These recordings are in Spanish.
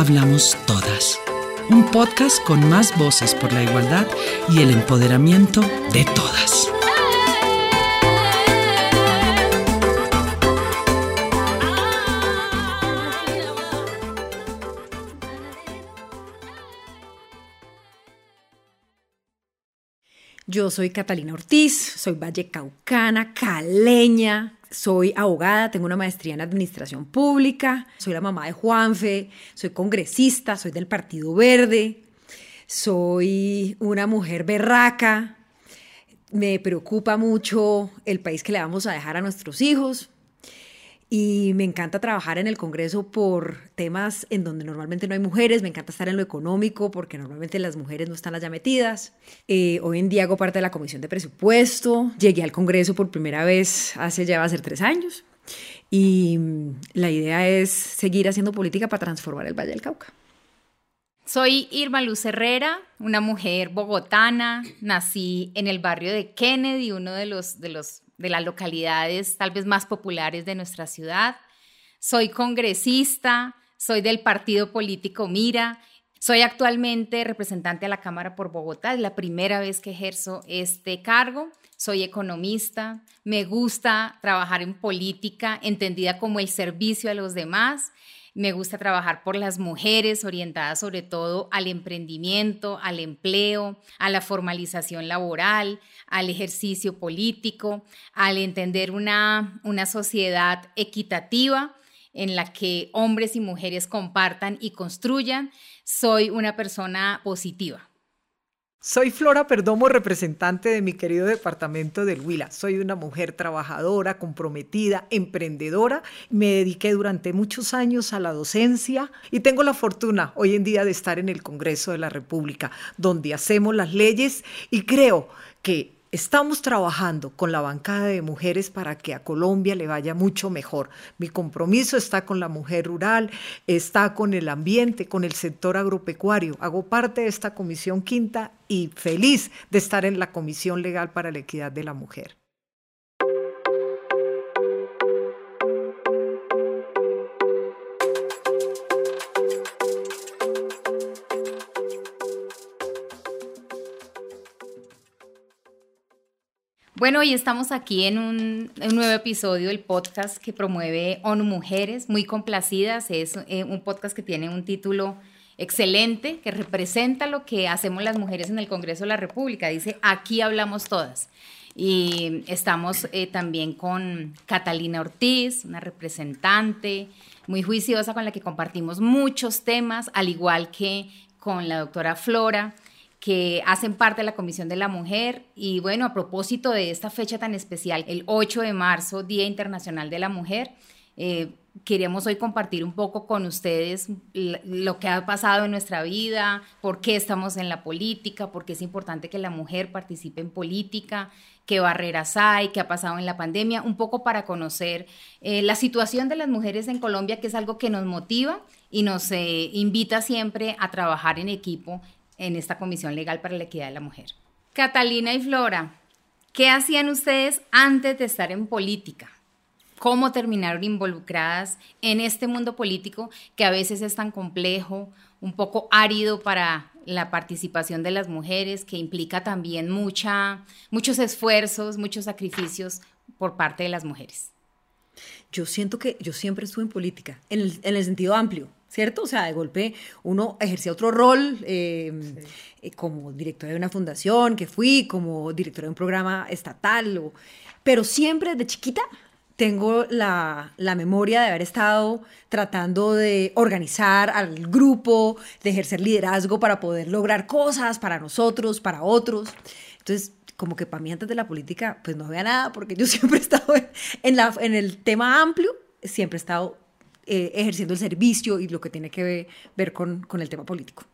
hablamos todas. Un podcast con más voces por la igualdad y el empoderamiento de todas. Soy Catalina Ortiz, soy vallecaucana, caleña, soy abogada, tengo una maestría en administración pública, soy la mamá de Juanfe, soy congresista, soy del Partido Verde, soy una mujer berraca, me preocupa mucho el país que le vamos a dejar a nuestros hijos, y me encanta trabajar en el Congreso por temas en donde normalmente no hay mujeres, me encanta estar en lo económico porque normalmente las mujeres no están allá metidas. Eh, hoy en día hago parte de la Comisión de Presupuesto, llegué al Congreso por primera vez hace ya va a ser tres años y la idea es seguir haciendo política para transformar el Valle del Cauca. Soy Irma Luz Herrera, una mujer bogotana, nací en el barrio de Kennedy, uno de los, de los de las localidades tal vez más populares de nuestra ciudad. Soy congresista, soy del partido político Mira, soy actualmente representante a la Cámara por Bogotá, es la primera vez que ejerzo este cargo. Soy economista, me gusta trabajar en política entendida como el servicio a los demás me gusta trabajar por las mujeres, orientadas sobre todo al emprendimiento, al empleo, a la formalización laboral, al ejercicio político, al entender una, una sociedad equitativa en la que hombres y mujeres compartan y construyan. Soy una persona positiva. Soy Flora Perdomo, representante de mi querido departamento del Huila. Soy una mujer trabajadora, comprometida, emprendedora. Me dediqué durante muchos años a la docencia y tengo la fortuna hoy en día de estar en el Congreso de la República, donde hacemos las leyes y creo que Estamos trabajando con la bancada de mujeres para que a Colombia le vaya mucho mejor. Mi compromiso está con la mujer rural, está con el ambiente, con el sector agropecuario. Hago parte de esta comisión quinta y feliz de estar en la Comisión Legal para la Equidad de la Mujer. Bueno, hoy estamos aquí en un, nuevo episodio del podcast que promueve ONU Mujeres, muy complacidas. Es eh, un podcast que tiene un título excelente, que representa lo que hacemos las mujeres en el Congreso de la República. Dice, aquí hablamos todas. Y estamos eh, también con Catalina Ortiz, una representante muy juiciosa con la que compartimos muchos temas, al igual que con la doctora Flora que hacen parte de la Comisión de la Mujer. Y bueno, a propósito de esta fecha tan especial, el 8 de marzo, Día Internacional de la Mujer, eh, queremos hoy compartir un poco con ustedes lo que ha pasado en nuestra vida, por qué estamos en la política, por qué es importante que la mujer participe en política, qué barreras hay, qué ha pasado en la pandemia, un poco para conocer eh, la situación de las mujeres en Colombia, que es algo que nos motiva y nos eh, invita siempre a trabajar en equipo en esta Comisión Legal para la Equidad de la Mujer. Catalina y Flora, ¿qué hacían ustedes antes de estar en política? ¿Cómo terminaron involucradas en este mundo político que a veces es tan complejo, un poco árido para la participación de las mujeres, que implica también mucha, muchos esfuerzos, muchos sacrificios por parte de las mujeres? Yo siento que yo siempre estuve en política, en el, en el sentido amplio ¿cierto? O sea, de golpe uno ejercía otro rol em, eh, como directora de una fundación, que fui, como directora de un programa estatal, pero siempre de chiquita tengo la, la, memoria de haber estado tratando de organizar al grupo, de ejercer liderazgo para poder lograr cosas para nosotros, para otros. Entonces, como que para mí antes de la política, pues no había nada, porque yo siempre he estado en, la, en el tema amplio, siempre he estado eh, ejerciendo el servicio y lo que tiene que ver, con, con, el tema político.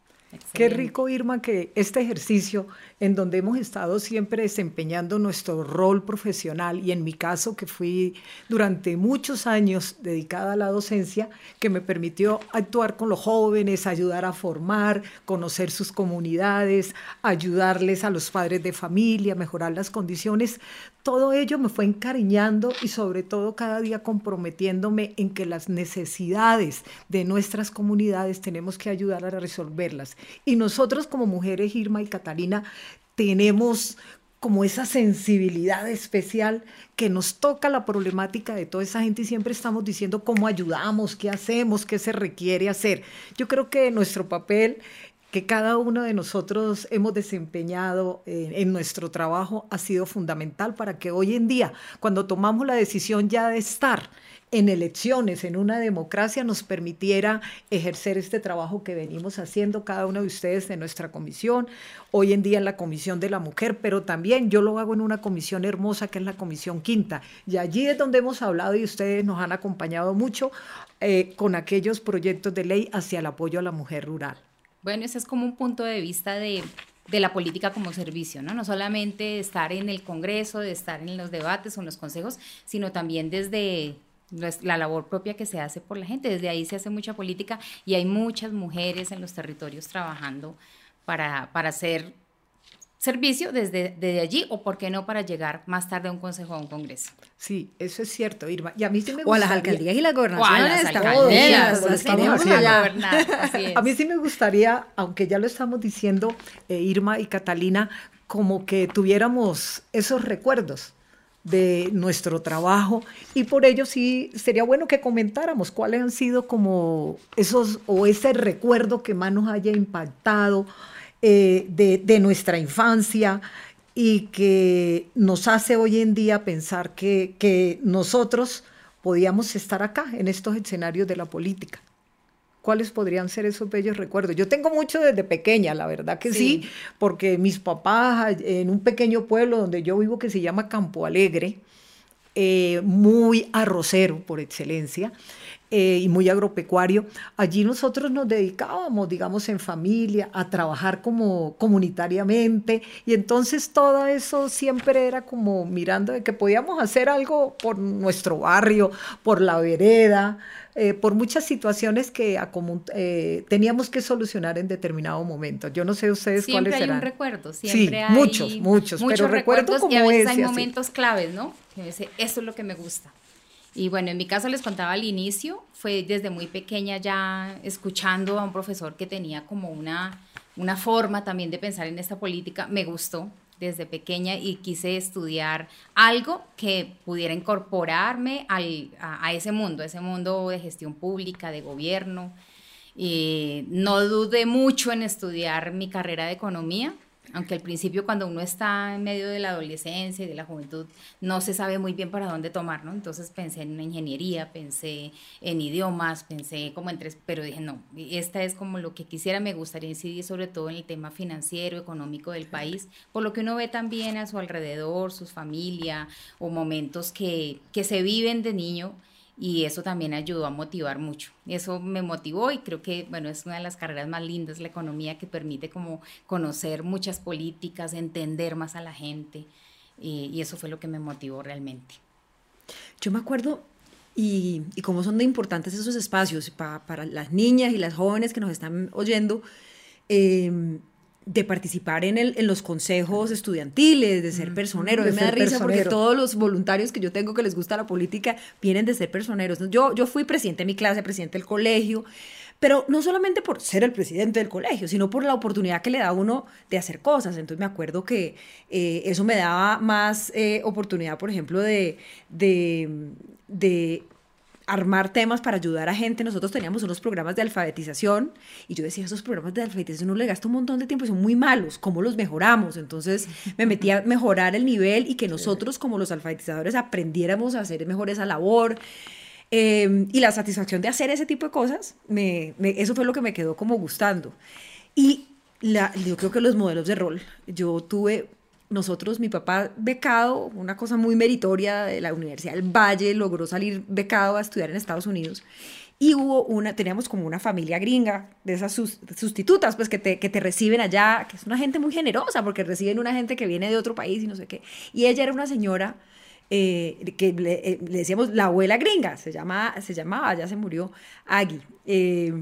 Qué rico, Irma, que este ejercicio en donde hemos estado siempre desempeñando nuestro rol profesional y en mi caso que fui durante muchos años dedicada a la docencia, que me permitió actuar con los jóvenes, ayudar a formar, conocer sus comunidades, ayudarles a los padres de familia, mejorar las condiciones, todo ello me fue encariñando y sobre todo cada día comprometiéndome en que las necesidades de nuestras comunidades tenemos que ayudar a resolverlas. Y nosotros como mujeres, Irma y Catalina, tenemos como esa sensibilidad especial que nos toca la problemática de toda esa gente y siempre estamos diciendo cómo ayudamos, qué hacemos, qué se requiere hacer. Yo creo que nuestro papel que cada uno de nosotros hemos desempeñado eh, en nuestro trabajo ha sido fundamental para que hoy en día, cuando tomamos la decisión ya de estar en elecciones, en una democracia, nos permitiera ejercer este trabajo que venimos haciendo cada uno de ustedes en nuestra comisión, hoy en día en la Comisión de la Mujer, pero también yo lo hago en una comisión hermosa que es la Comisión Quinta. Y allí es donde hemos hablado y ustedes nos han acompañado mucho eh, con aquellos proyectos de ley hacia el apoyo a la mujer rural. Bueno, ese es como un punto de vista de, la política como servicio, ¿no? No solamente estar en el Congreso, de estar en los debates o en los consejos, sino también desde la labor propia que se hace por la gente. Desde ahí se hace mucha política y hay muchas mujeres en los territorios trabajando para, para hacer servicio desde, desde allí o por qué no para llegar más tarde a un consejo o a un congreso. Sí, eso es cierto, Irma. Y a mí sí me gusta. O a las alcaldías y las gobernaciones. A mí sí me gustaría, aunque ya lo estamos diciendo, eh, Irma y Catalina, como que tuviéramos esos recuerdos de nuestro trabajo y por ello sí sería bueno que comentáramos cuáles han sido como esos o ese recuerdo que más nos haya impactado eh, de, nuestra infancia y que nos hace hoy en día pensar que, nosotros podíamos estar acá en estos escenarios de la política. ¿Cuáles podrían ser esos bellos recuerdos? Yo tengo mucho desde pequeña, la verdad que sí, porque mis papás en un pequeño pueblo donde yo vivo que se llama Campo Alegre, eh, muy arrocero por excelencia, eh, y muy agropecuario, allí nosotros nos dedicábamos, digamos, en familia, a trabajar como comunitariamente y entonces todo eso siempre era como mirando de que podíamos hacer algo por nuestro barrio, por la vereda, eh, por muchas situaciones que eh, teníamos que solucionar en determinado momento. Yo no sé ustedes siempre cuáles serán. Siempre hay un recuerdo, siempre hay muchos, muchos, pero recuerdos como y a veces hay momentos claves, ¿no? Que esto es lo que me gusta. Y bueno, en mi caso les contaba al inicio, fue desde muy pequeña ya escuchando a un profesor que tenía como una, una forma también de pensar en esta política, me gustó desde pequeña y quise estudiar algo que pudiera incorporarme al, a, ese mundo, ese mundo de gestión pública, de gobierno. Y no dudé mucho en estudiar mi carrera de economía, aunque al principio cuando uno está en medio de la adolescencia y de la juventud no se sabe muy bien para dónde tomar, ¿no? Entonces pensé en ingeniería, pensé en idiomas, pensé como en tres, pero dije, no, esta es como lo que quisiera, me gustaría incidir sobre todo en el tema financiero, económico del país, por lo que uno ve también a su alrededor, sus familia o momentos que, que se viven de niño y eso también ayudó a motivar mucho. Eso me motivó y creo que, bueno, es una de las carreras más lindas, la economía, que permite como conocer muchas políticas, entender más a la gente y, eso fue lo que me motivó realmente. Yo me acuerdo, y, y cómo son de importantes esos espacios para las niñas y las jóvenes que nos están oyendo, eh, de participar en, el, en los consejos estudiantiles, de ser personero. me da risa porque todos los voluntarios que yo tengo que les gusta la política vienen de ser personeros. Yo, yo fui presidente de mi clase, presidente del colegio, pero no solamente por ser el presidente del colegio, sino por la oportunidad que le da uno de hacer cosas. Entonces me acuerdo que eh, eso me daba más eh, oportunidad, por ejemplo, de, de, de armar temas para ayudar a gente. Nosotros teníamos unos programas de alfabetización y yo decía, esos programas de alfabetización no le gasto un montón de tiempo y son muy malos, ¿cómo los mejoramos? Entonces me metí a mejorar el nivel y que nosotros como los alfabetizadores aprendiéramos a hacer mejor esa labor. Em, y la satisfacción de hacer ese tipo de cosas, me, eso fue lo que me quedó como gustando. Y la, yo creo que los modelos de rol, yo tuve nosotros, mi papá becado, una cosa muy meritoria de la Universidad del Valle, logró salir becado a estudiar en Estados Unidos. y hubo una, teníamos como una familia gringa de esas sustitutas, pues que te, que te reciben allá, que es una gente muy generosa, porque reciben una gente que viene de otro país y no sé qué. Y ella era una señora eh, que eh, le, decíamos la abuela gringa, se, llama, se llamaba, ya se murió, Agui. Eh,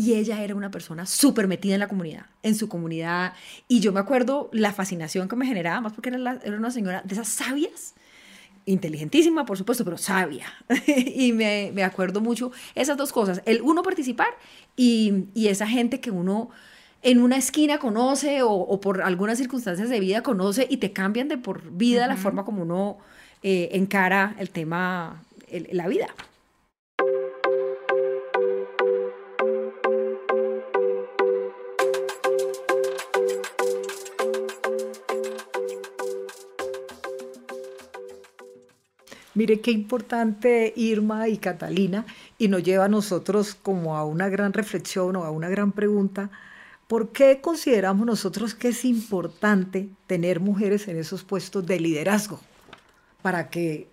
y ella era una persona súper metida en la comunidad, en su comunidad. Y yo me acuerdo la fascinación que me generaba, más porque era, era una señora de esas sabias inteligentísima, por supuesto, pero sabia. y me, me, acuerdo mucho esas dos cosas, el uno participar y, y, esa gente que uno en una esquina conoce o, por algunas circunstancias de vida conoce y te cambian de por vida la forma como uno eh, encara el tema, la vida. Mire qué importante Irma y Catalina y nos lleva a nosotros como a una gran reflexión o a una gran pregunta. ¿Por qué consideramos nosotros que es importante tener mujeres en esos puestos de liderazgo para que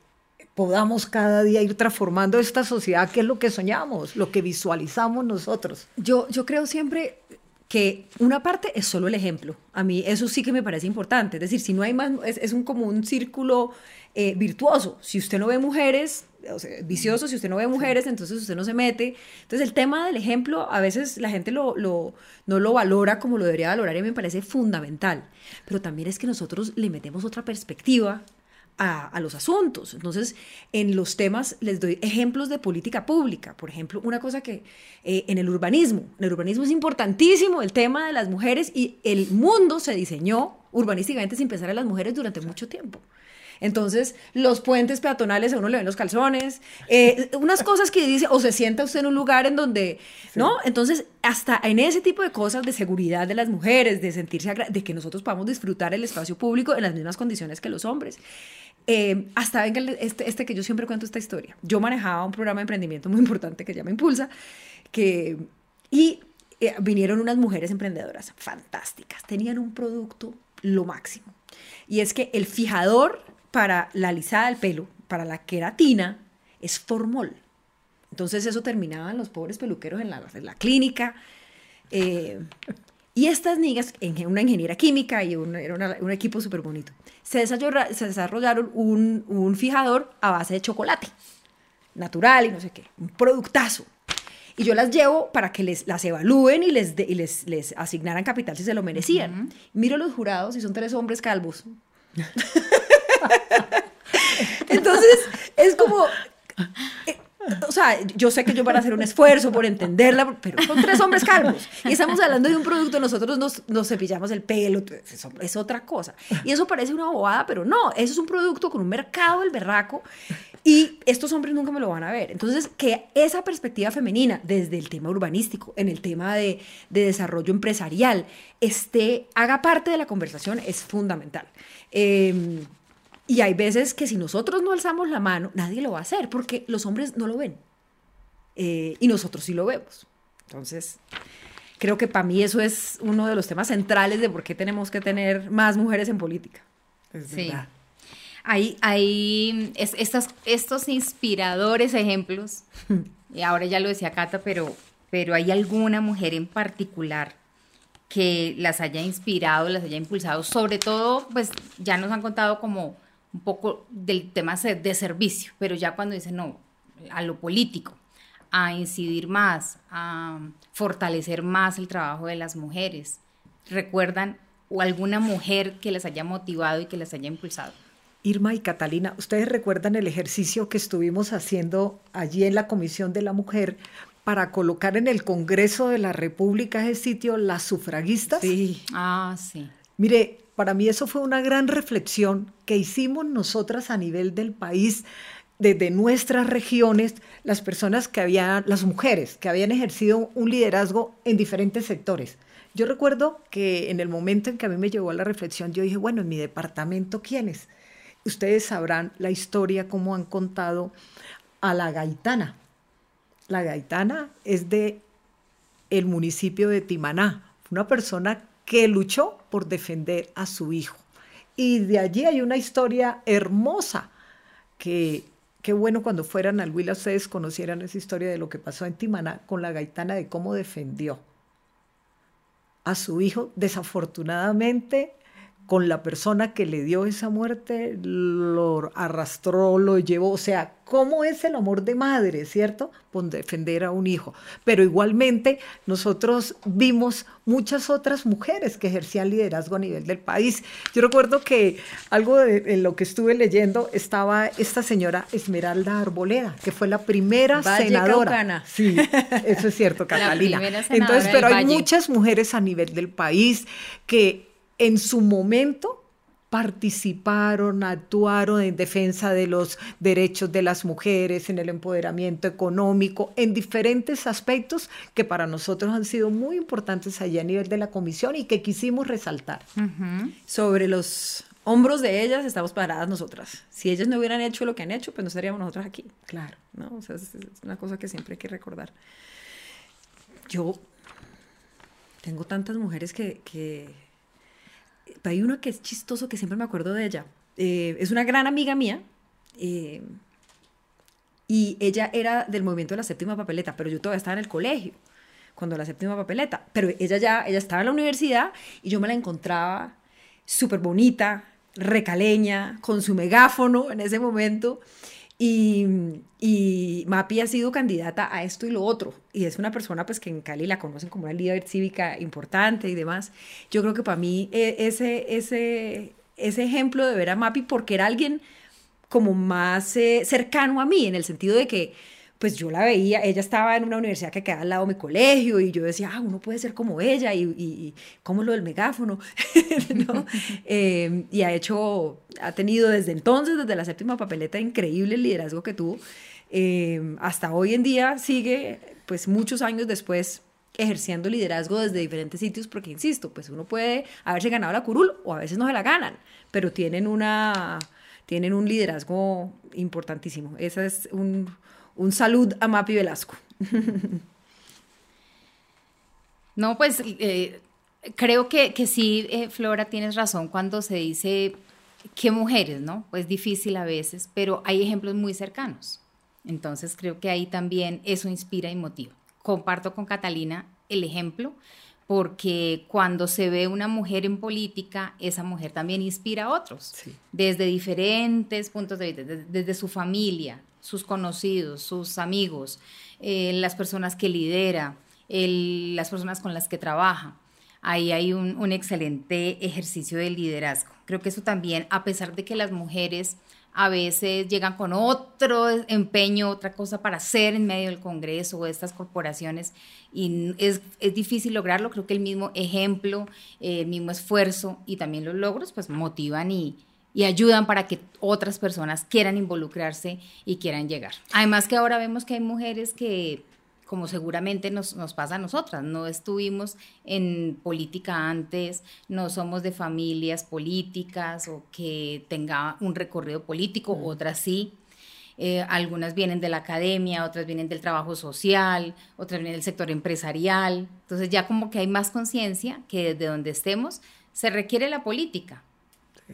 podamos cada día ir transformando esta sociedad que es lo que soñamos, lo que visualizamos nosotros? Yo, yo creo siempre que una parte es solo el ejemplo. A mí eso sí que me parece importante. Es decir, si no hay más, es, es un, como un círculo eh, virtuoso. Si usted no ve mujeres, o sea, vicioso, si usted no ve mujeres, entonces usted no se mete. Entonces el tema del ejemplo, a veces la gente lo, lo, no lo valora como lo debería valorar y me parece fundamental. Pero también es que nosotros le metemos otra perspectiva a, los asuntos. Entonces, en los temas les doy ejemplos de política pública. Por ejemplo, una cosa que eh, en el urbanismo, en el urbanismo es importantísimo el tema de las mujeres y el mundo se diseñó urbanísticamente sin pensar en las mujeres durante mucho tiempo. Entonces, los puentes peatonales a uno le ven los calzones, eh, unas cosas que dice, o se sienta usted en un lugar en donde, ¿no? Entonces, hasta en ese tipo de cosas de seguridad de las mujeres, de sentirse, de que nosotros podamos disfrutar el espacio público en las mismas condiciones que los hombres. Eh, hasta venga este, este que yo siempre cuento esta historia. Yo manejaba un programa de emprendimiento muy importante que se llama Impulsa, que, y eh, vinieron unas mujeres emprendedoras fantásticas, tenían un producto lo máximo. Y es que el fijador para la alisada del pelo, para la queratina, es formol. Entonces eso terminaban los pobres peluqueros en la, en la clínica. Eh, y estas niñas, una ingeniera química y un, era un equipo súper bonito, se, desarrollaron un, un, fijador a base de chocolate, natural y no sé qué, un productazo. Y yo las llevo para que les, las evalúen y les, y les, les asignaran capital si se lo merecían. Miro los jurados y son tres hombres calvos. Entonces, es como... Eh, o sea, yo sé que ellos van a hacer un esfuerzo por entenderla, pero son tres hombres calvos. Y estamos hablando de un producto, nosotros nos, nos cepillamos el pelo, eso es otra cosa. Y eso parece una bobada, pero no, eso es un producto con un mercado del berraco y estos hombres nunca me lo van a ver. Entonces, que esa perspectiva femenina, desde el tema urbanístico, en el tema de, de desarrollo empresarial, esté, haga parte de la conversación es fundamental. Eh, y hay veces que si nosotros no alzamos la mano, nadie lo va a hacer porque los hombres no lo ven. Eh, y nosotros sí lo vemos. Entonces, creo que para mí eso es uno de los temas centrales de por qué tenemos que tener más mujeres en política. sí. Hay, hay estos, estos inspiradores ejemplos, y ahora ya lo decía Cata, pero, pero hay alguna mujer en particular que las haya inspirado, las haya impulsado, sobre todo, pues ya nos han contado como un poco del tema de servicio, pero ya cuando dicen no, a lo político, a incidir más, a fortalecer más el trabajo de las mujeres, ¿recuerdan o alguna mujer que les haya motivado y que les haya impulsado? Irma y Catalina, ¿ustedes recuerdan el ejercicio que estuvimos haciendo allí en la Comisión de la Mujer para colocar en el Congreso de la República ese sitio las sufragistas? Sí. Ah, sí. Mire, para mí eso fue una gran reflexión que hicimos nosotras a nivel del país, desde nuestras regiones, las personas que habían, las mujeres que habían ejercido un liderazgo en diferentes sectores. Yo recuerdo que en el momento en que a mí me llegó a la reflexión, yo dije, bueno, en mi departamento, ¿quiénes? Ustedes sabrán la historia, cómo han contado a la gaitana. La gaitana es de el municipio de Timaná, una persona que luchó por defender a su hijo. Y de allí hay una historia hermosa que, qué bueno cuando fueran al Huila ustedes conocieran esa historia de lo que pasó en Timaná con la gaitana, de cómo defendió a su hijo. Desafortunadamente, con la persona que le dio esa muerte, lo arrastró, lo llevó, o sea, ¿cómo es el amor de madre, cierto? Por defender a un hijo. Pero igualmente nosotros vimos muchas otras mujeres que ejercían liderazgo a nivel del país. Yo recuerdo que algo de lo que estuve leyendo estaba esta señora Esmeralda Arboleda, que fue la primera senadora. Sí, eso es cierto, Catalina. Entonces, pero hay muchas mujeres a nivel del país que en su momento participaron, actuaron en defensa de los derechos de las mujeres, en el empoderamiento económico, en diferentes aspectos que para nosotros han sido muy importantes allá a nivel de la comisión y que quisimos resaltar. Sobre los hombros de ellas estamos paradas nosotras. Si ellas no hubieran hecho lo que han hecho, pues no estaríamos nosotras aquí. Claro. ¿no? O sea, es una cosa que siempre hay que recordar. Yo tengo tantas mujeres que hay una que es chistoso, que siempre me acuerdo de ella. Eh, es una gran amiga mía. Eh, y ella era del movimiento de la séptima papeleta, pero yo todavía estaba en el colegio cuando la séptima papeleta. Pero ella ya, ella estaba en la universidad y yo me la encontraba súper bonita, recaleña, con su megáfono en ese momento. Y, y, Mapi ha sido candidata a esto y lo otro. Y es una persona pues que en Cali la conocen como una líder cívica importante y demás. Yo creo que para mí e, ese, ese, ese ejemplo de ver a Mapi porque era alguien como más eh, cercano a mí, en el sentido de que pues yo la veía, ella estaba en una universidad que quedaba al lado de mi colegio y yo decía, ah, uno puede ser como ella y, y, ¿cómo es lo del megáfono? Em, y ha hecho, ha tenido desde entonces, desde la séptima papeleta, increíble el liderazgo que tuvo. Em, hasta hoy en día sigue, pues muchos años después, ejerciendo liderazgo desde diferentes sitios, porque insisto, pues uno puede haberse ganado la curul o a veces no se la ganan, pero tienen una tienen un liderazgo importantísimo. Ese es un, un salud a Mapi Velasco. No, pues eh, creo que, que sí, eh, Flora, tienes razón cuando se dice que mujeres, ¿no? Pues difícil a veces, pero hay ejemplos muy cercanos. Entonces creo que ahí también eso inspira y motiva. Comparto con Catalina el ejemplo porque cuando se ve una mujer en política, esa mujer también inspira a otros, desde diferentes puntos de vista, desde, su familia, sus conocidos, sus amigos, eh, las personas que lidera, las personas con las que trabaja. Ahí hay un, excelente ejercicio de liderazgo. Creo que eso también, a pesar de que las mujeres a veces llegan con otro empeño, otra cosa para hacer en medio del Congreso o estas corporaciones y es, es, difícil lograrlo. Creo que el mismo ejemplo, el mismo esfuerzo y también los logros pues motivan y, y ayudan para que otras personas quieran involucrarse y quieran llegar. Además que ahora vemos que hay mujeres que como seguramente nos, nos, pasa a nosotras. No estuvimos en política antes, no somos de familias políticas o que tenga un recorrido político, otras sí. Eh, algunas vienen de la academia, otras vienen del trabajo social, otras vienen del sector empresarial. Entonces ya como que hay más conciencia que desde donde estemos se requiere la política.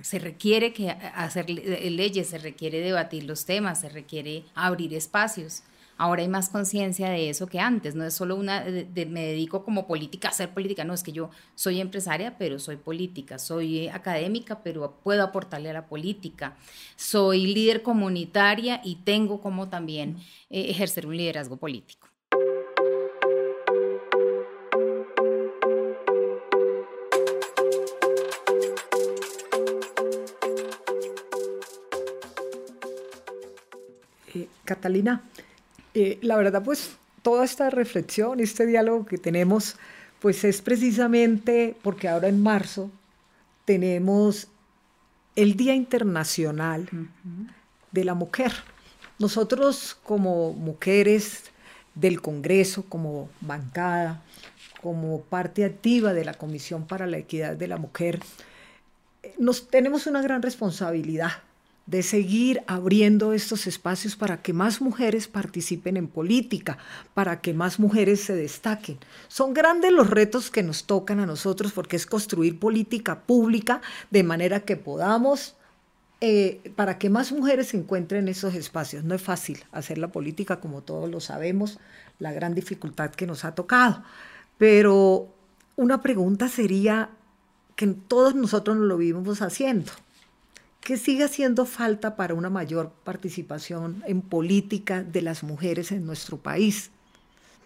Se requiere que hacer leyes, se requiere debatir los temas, se requiere abrir espacios. Ahora hay más conciencia de eso que antes, no es solo una, de, me dedico como política a hacer política, no, es que yo soy empresaria, pero soy política, soy académica, pero puedo aportarle a la política, soy líder comunitaria y tengo como también eh, ejercer un liderazgo político. Catalina, eh, la verdad, pues toda esta reflexión, este diálogo que tenemos, pues es precisamente porque ahora en marzo tenemos el Día Internacional de la Mujer. Nosotros como mujeres del Congreso, como bancada, como parte activa de la Comisión para la Equidad de la Mujer, eh, nos tenemos una gran responsabilidad de seguir abriendo estos espacios para que más mujeres participen en política, para que más mujeres se destaquen. Son grandes los retos que nos tocan a nosotros porque es construir política pública de manera que podamos eh, para que más mujeres se encuentren esos espacios. No es fácil hacer la política, como todos lo sabemos, la gran dificultad que nos ha tocado. Pero una pregunta sería que todos nosotros lo vivimos haciendo. ¿Qué sigue haciendo falta para una mayor participación en política de las mujeres en nuestro país?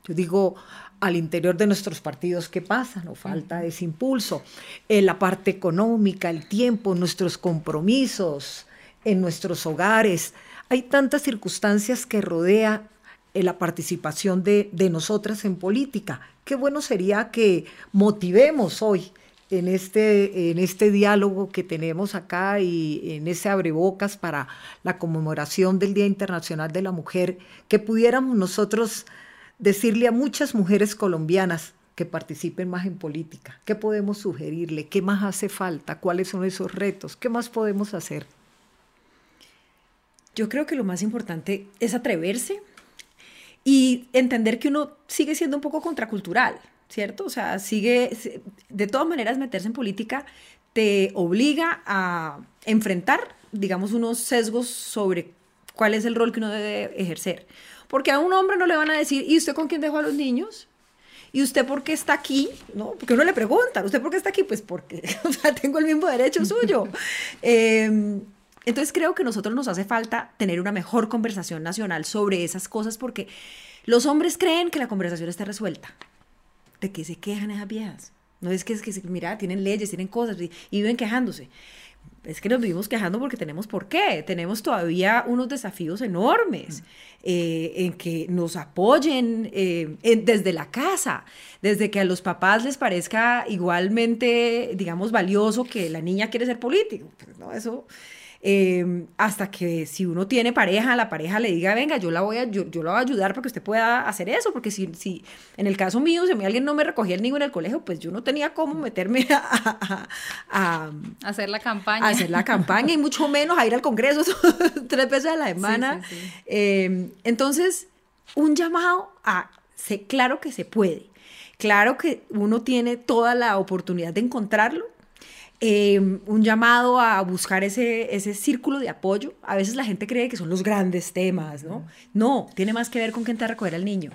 Yo digo, al interior de nuestros partidos, ¿qué pasa? No falta ese impulso. En la parte económica, el tiempo, nuestros compromisos, en nuestros hogares. Hay tantas circunstancias que rodea eh, la participación de, de nosotras en política. Qué bueno sería que motivemos hoy en este, en este diálogo que tenemos acá y en ese abrebocas para la conmemoración del Día Internacional de la Mujer, que pudiéramos nosotros decirle a muchas mujeres colombianas que participen más en política, qué podemos sugerirle, qué más hace falta, cuáles son esos retos, qué más podemos hacer. Yo creo que lo más importante es atreverse y entender que uno sigue siendo un poco contracultural. ¿Cierto? O sea, sigue, de todas maneras, meterse en política te obliga a enfrentar, digamos, unos sesgos sobre cuál es el rol que uno debe ejercer. Porque a un hombre no le van a decir, ¿y usted con quién dejó a los niños? ¿Y usted por qué está aquí? ¿No? Porque uno le pregunta, ¿usted por qué está aquí? Pues porque, o sea, tengo el mismo derecho suyo. Em, entonces creo que a nosotros nos hace falta tener una mejor conversación nacional sobre esas cosas porque los hombres creen que la conversación está resuelta. ¿De qué se quejan esas viejas? No es que, es que mira, tienen leyes, tienen cosas y, viven quejándose. Es que nos vivimos quejando porque tenemos por qué. Tenemos todavía unos desafíos enormes eh, en que nos apoyen eh, desde la casa, desde que a los papás les parezca igualmente, digamos, valioso que la niña quiere ser político. Pues, no, eso Em, hasta que si uno tiene pareja, la pareja le diga, venga, yo la voy a, yo, yo la voy a ayudar para que usted pueda hacer eso, porque si, si en el caso mío, si a mí alguien no me recogía el niño en el colegio, pues yo no tenía cómo meterme a, a, hacer la campaña. A hacer la campaña y mucho menos a ir al Congreso tres veces a la semana. Em, entonces, un llamado a, sé, claro que se puede. Claro que uno tiene toda la oportunidad de encontrarlo, Em, un llamado a buscar ese, ese círculo de apoyo. A veces la gente cree que son los grandes temas, ¿no? No, tiene más que ver con quién te va a recoger al niño.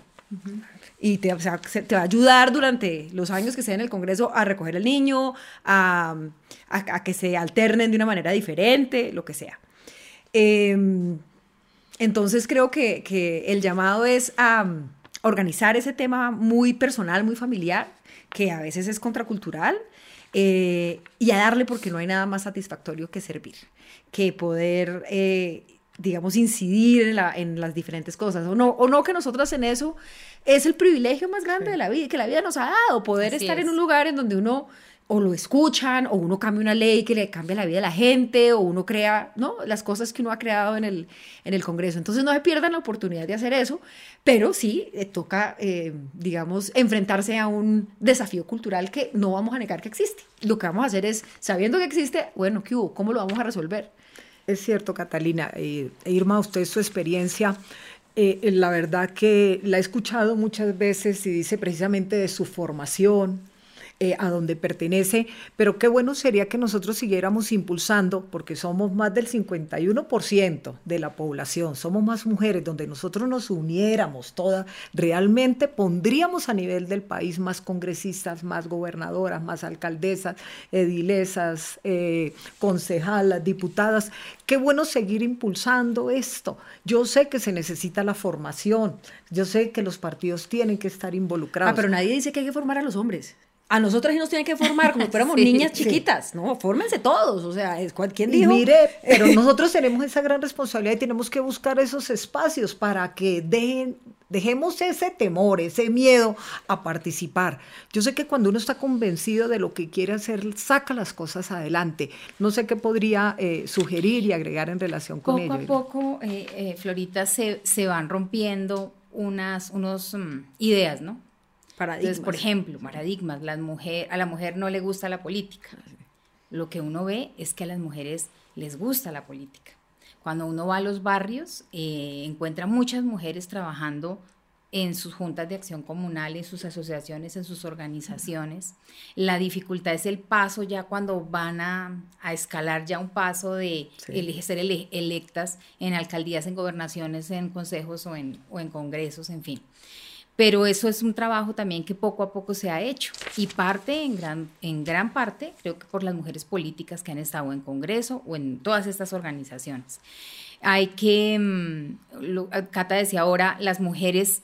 Y te, te, va a ayudar durante los años que sea en el Congreso a recoger al niño, a, a, que se alternen de una manera diferente, lo que sea. Em, entonces creo que, que el llamado es a organizar ese tema muy personal, muy familiar, que a veces es contracultural, eh, y a darle porque no hay nada más satisfactorio que servir, que poder, eh, digamos, incidir en, la, en, las diferentes cosas. O no, o no que nosotros en eso es el privilegio más grande de la vida, que la vida nos ha dado, poder estar en un lugar en donde uno o lo escuchan, o uno cambia una ley que le cambia la vida a la gente, o uno crea, ¿no? Las cosas que uno ha creado en el, en el Congreso. Entonces no se pierdan la oportunidad de hacer eso, pero sí eh, toca, eh, digamos, enfrentarse a un desafío cultural que no vamos a negar que existe. Lo que vamos a hacer es, sabiendo que existe, bueno, ¿qué hubo? ¿Cómo lo vamos a resolver? Es cierto, Catalina. Eh, Irma, usted su experiencia la verdad que la he escuchado muchas veces y dice precisamente de su formación, eh, a donde pertenece, pero qué bueno sería que nosotros siguiéramos impulsando, porque somos más del 51% de la población, somos más mujeres, donde nosotros nos uniéramos todas, realmente pondríamos a nivel del país más congresistas, más gobernadoras, más alcaldesas, edilesas, eh, concejalas, diputadas. Qué bueno seguir impulsando esto. Yo sé que se necesita la formación, yo sé que los partidos tienen que estar involucrados. Ah, pero nadie dice que hay que formar a los hombres a nosotras nos tienen que formar como si fuéramos niñas chiquitas, ¿no? Fórmense todos, o sea, ¿quién dijo? mire, pero nosotros tenemos esa gran responsabilidad y tenemos que buscar esos espacios para que dejen, dejemos ese temor, ese miedo a participar. Yo sé que cuando uno está convencido de lo que quiere hacer, saca las cosas adelante. No sé qué podría eh, sugerir y agregar en relación con ello. Poco a poco, eh, eh, Florita, se, se, van rompiendo unas unos, mm, ideas, ¿no? Entonces, por ejemplo, paradigmas, las mujer, a la mujer no le gusta la política. Lo que uno ve es que a las mujeres les gusta la política. Cuando uno va a los barrios, eh, encuentra muchas mujeres trabajando en sus juntas de acción comunal, en sus asociaciones, en sus organizaciones. La dificultad es el paso ya cuando van a, escalar ya un paso de ser electas en alcaldías, en gobernaciones, en consejos o en, o en congresos, en fin. Pero eso es un trabajo también que poco a poco se ha hecho y parte en gran, en gran parte, creo que por las mujeres políticas que han estado en Congreso o en todas estas organizaciones. Hay que, mm, Cata decía ahora, las mujeres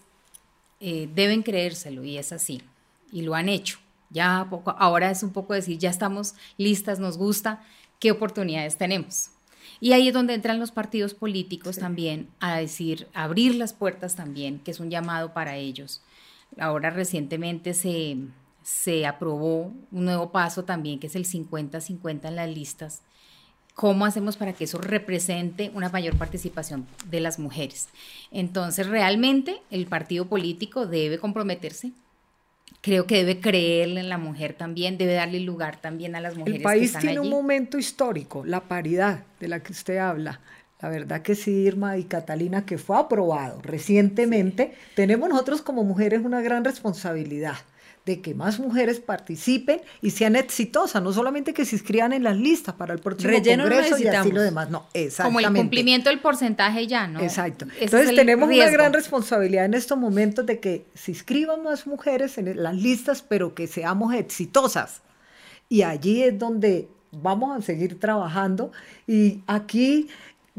eh, deben creérselo y es así, y lo han hecho. Ya poco, ahora es un poco decir, ya estamos listas, nos gusta, qué oportunidades tenemos. Y ahí es donde entran los partidos políticos también a decir, abrir las puertas también, que es un llamado para ellos. Ahora recientemente se, se aprobó un nuevo paso también, que es el 50-50 en las listas. ¿Cómo hacemos para que eso represente una mayor participación de las mujeres? Entonces, realmente el partido político debe comprometerse creo que debe creerle en la mujer también, debe darle lugar también a las mujeres. El país tiene un momento histórico, la paridad de la que usted habla. La verdad que sí, Irma y Catalina, que fue aprobado recientemente, tenemos nosotros como mujeres una gran responsabilidad de que más mujeres participen y sean exitosas, no solamente que se inscriban en las listas para el próximo congreso y así lo demás, no, exactamente. Como el cumplimiento del porcentaje ya, ¿no? Exacto. Entonces tenemos una gran responsabilidad en estos momentos de que se inscriban más mujeres en las listas, pero que seamos exitosas. Y allí es donde vamos a seguir trabajando y aquí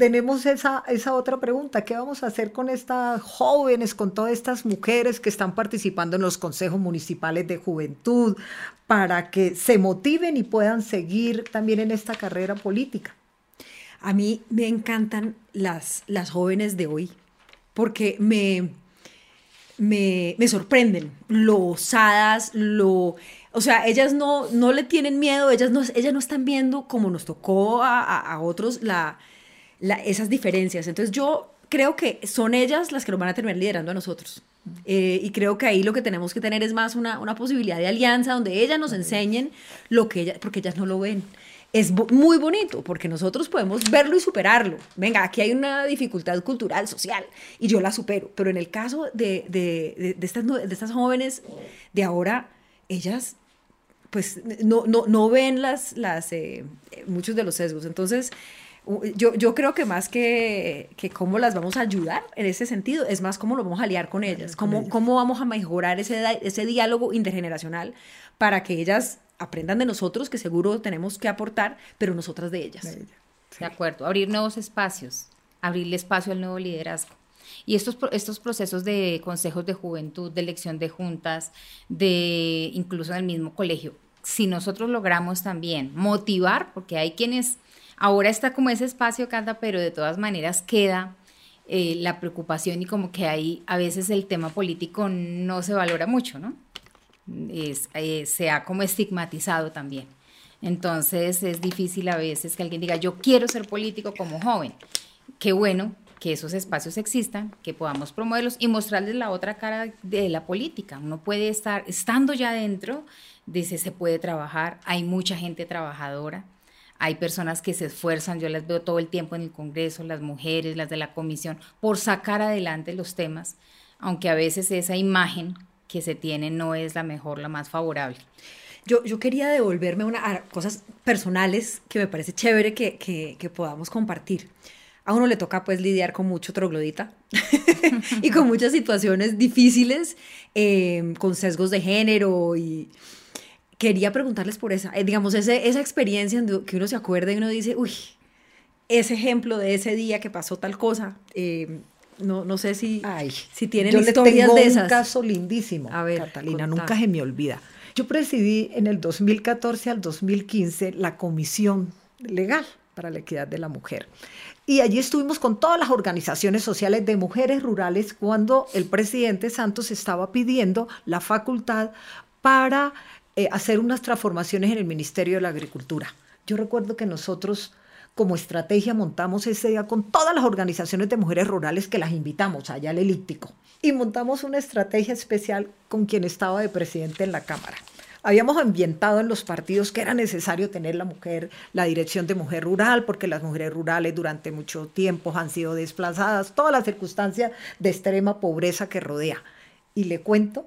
tenemos esa, esa otra pregunta, ¿qué vamos a hacer con estas jóvenes, con todas estas mujeres que están participando en los consejos municipales de juventud para que se motiven y puedan seguir también en esta carrera política? A mí me encantan las, las jóvenes de hoy porque me, me, me sorprenden lo osadas, lo... O sea, ellas no, no le tienen miedo, ellas no, ellas no están viendo como nos tocó a, a otros la, esas diferencias. Entonces yo creo que son ellas las que nos van a terminar liderando a nosotros. Eh, y creo que ahí lo que tenemos que tener es más una, una posibilidad de alianza donde ellas nos enseñen lo que ellas, porque ellas no lo ven. Es muy bonito porque nosotros podemos verlo y superarlo. Venga, aquí hay una dificultad cultural, social, y yo la supero. Pero en el caso de, de, de, estas, de estas jóvenes de ahora, ellas pues no, no, no ven las, las, eh, muchos de los sesgos. Entonces, yo, yo creo que más que, que cómo las vamos a ayudar en ese sentido, es más cómo lo vamos a aliar con ellas, cómo, cómo vamos a mejorar ese, ese diálogo intergeneracional para que ellas aprendan de nosotros, que seguro tenemos que aportar, pero nosotras de ellas. De, acuerdo, abrir nuevos espacios, abrirle espacio al nuevo liderazgo. Y estos, estos procesos de consejos de juventud, de elección de juntas, de incluso en el mismo colegio, si nosotros logramos también motivar, porque hay quienes Ahora está como ese espacio, Canta, pero de todas maneras queda eh, la preocupación y como que ahí a veces el tema político no se valora mucho, ¿no? Es, eh, se ha como estigmatizado también. Entonces es difícil a veces que alguien diga, yo quiero ser político como joven. Qué bueno que esos espacios existan, que podamos promoverlos y mostrarles la otra cara de la política. Uno puede estar, estando ya dentro, dice, se puede trabajar, hay mucha gente trabajadora, hay personas que se esfuerzan, yo las veo todo el tiempo en el Congreso, las mujeres, las de la comisión, por sacar adelante los temas, aunque a veces esa imagen que se tiene no es la mejor, la más favorable. Yo, yo quería devolverme una, a cosas personales que me parece chévere que, que, podamos compartir. A uno le toca pues lidiar con mucho troglodita y con muchas situaciones difíciles, eh, con sesgos de género y quería preguntarles por esa, eh, digamos, ese, esa experiencia que uno se acuerda y uno dice, uy, ese ejemplo de ese día que pasó tal cosa, eh, no, no sé si, Ay, si tienen historias de esas. un caso lindísimo, a ver, Catalina, nunca se me olvida. Yo presidí en el 2014 al 2015 la Comisión Legal para la Equidad de la Mujer. Y allí estuvimos con todas las organizaciones sociales de mujeres rurales cuando el presidente Santos estaba pidiendo la facultad para eh, hacer unas transformaciones en el Ministerio de la Agricultura. Yo recuerdo que nosotros como estrategia montamos ese día con todas las organizaciones de mujeres rurales que las invitamos allá al elíptico y montamos una estrategia especial con quien estaba de presidente en la Cámara. Habíamos ambientado en los partidos que era necesario tener la mujer, la dirección de mujer rural, porque las mujeres rurales durante mucho tiempo han sido desplazadas, todas las circunstancias de extrema pobreza que rodea. Y le cuento,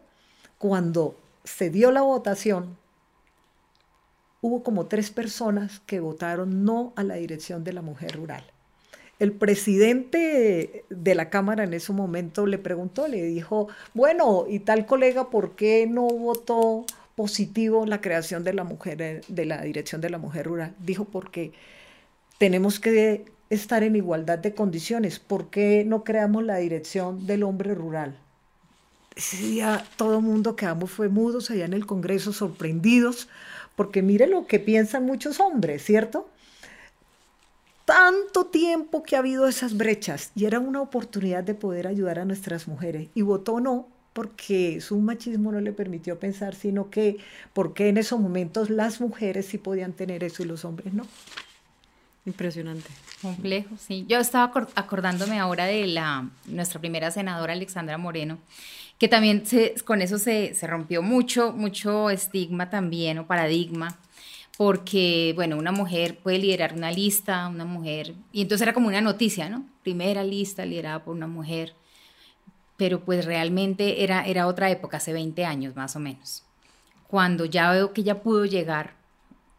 cuando se dio la votación, hubo como tres personas que votaron no a la dirección de la mujer rural. El presidente de la Cámara en ese momento le preguntó, le dijo, bueno, y tal colega, ¿por qué no votó positivo la creación de la mujer, de la dirección de la mujer rural? Dijo, porque tenemos que estar en igualdad de condiciones. ¿Por qué no creamos la dirección del hombre rural? Ese día todo el mundo quedamos fue mudos allá en el Congreso, sorprendidos, porque mire lo que piensan muchos hombres, ¿cierto? Tanto tiempo que ha habido esas brechas y era una oportunidad de poder ayudar a nuestras mujeres. Y votó no porque su machismo no le permitió pensar, sino que porque en esos momentos las mujeres sí podían tener eso y los hombres no. Impresionante. Complejo, sí. Yo estaba acordándome ahora de la nuestra primera senadora Alexandra Moreno, que también se, con eso se, se rompió mucho, mucho estigma también o paradigma, porque, bueno, una mujer puede liderar una lista, una mujer, y entonces era como una noticia, ¿no? Primera lista liderada por una mujer, pero pues realmente era, era otra época, hace 20 años más o menos. Cuando ya veo que ella pudo llegar,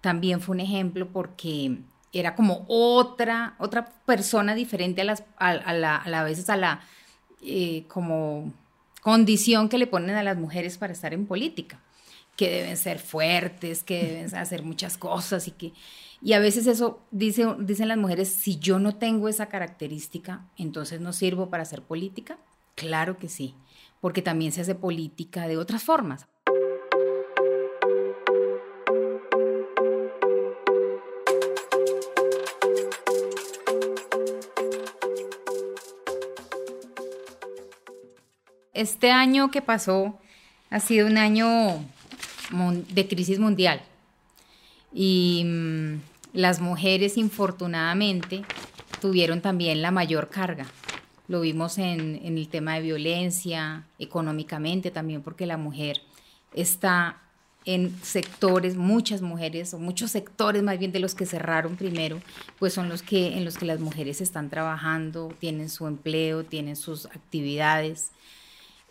también fue un ejemplo porque era como otra, otra persona diferente a, las, a, la, a, veces a la eh, como condición que le ponen a las mujeres para estar en política, que deben ser fuertes, que deben hacer muchas cosas y que... Y a veces eso dice, dicen las mujeres, si yo no tengo esa característica, entonces no sirvo para hacer política. Claro que sí, porque también se hace política de otras formas. Este año que pasó ha sido un año de crisis mundial y mm, las mujeres infortunadamente tuvieron también la mayor carga. Lo vimos en, en el tema de violencia, económicamente también, porque la mujer está en sectores, muchas mujeres, o muchos sectores más bien de los que cerraron primero, pues son los que en los que las mujeres están trabajando, tienen su empleo, tienen sus actividades.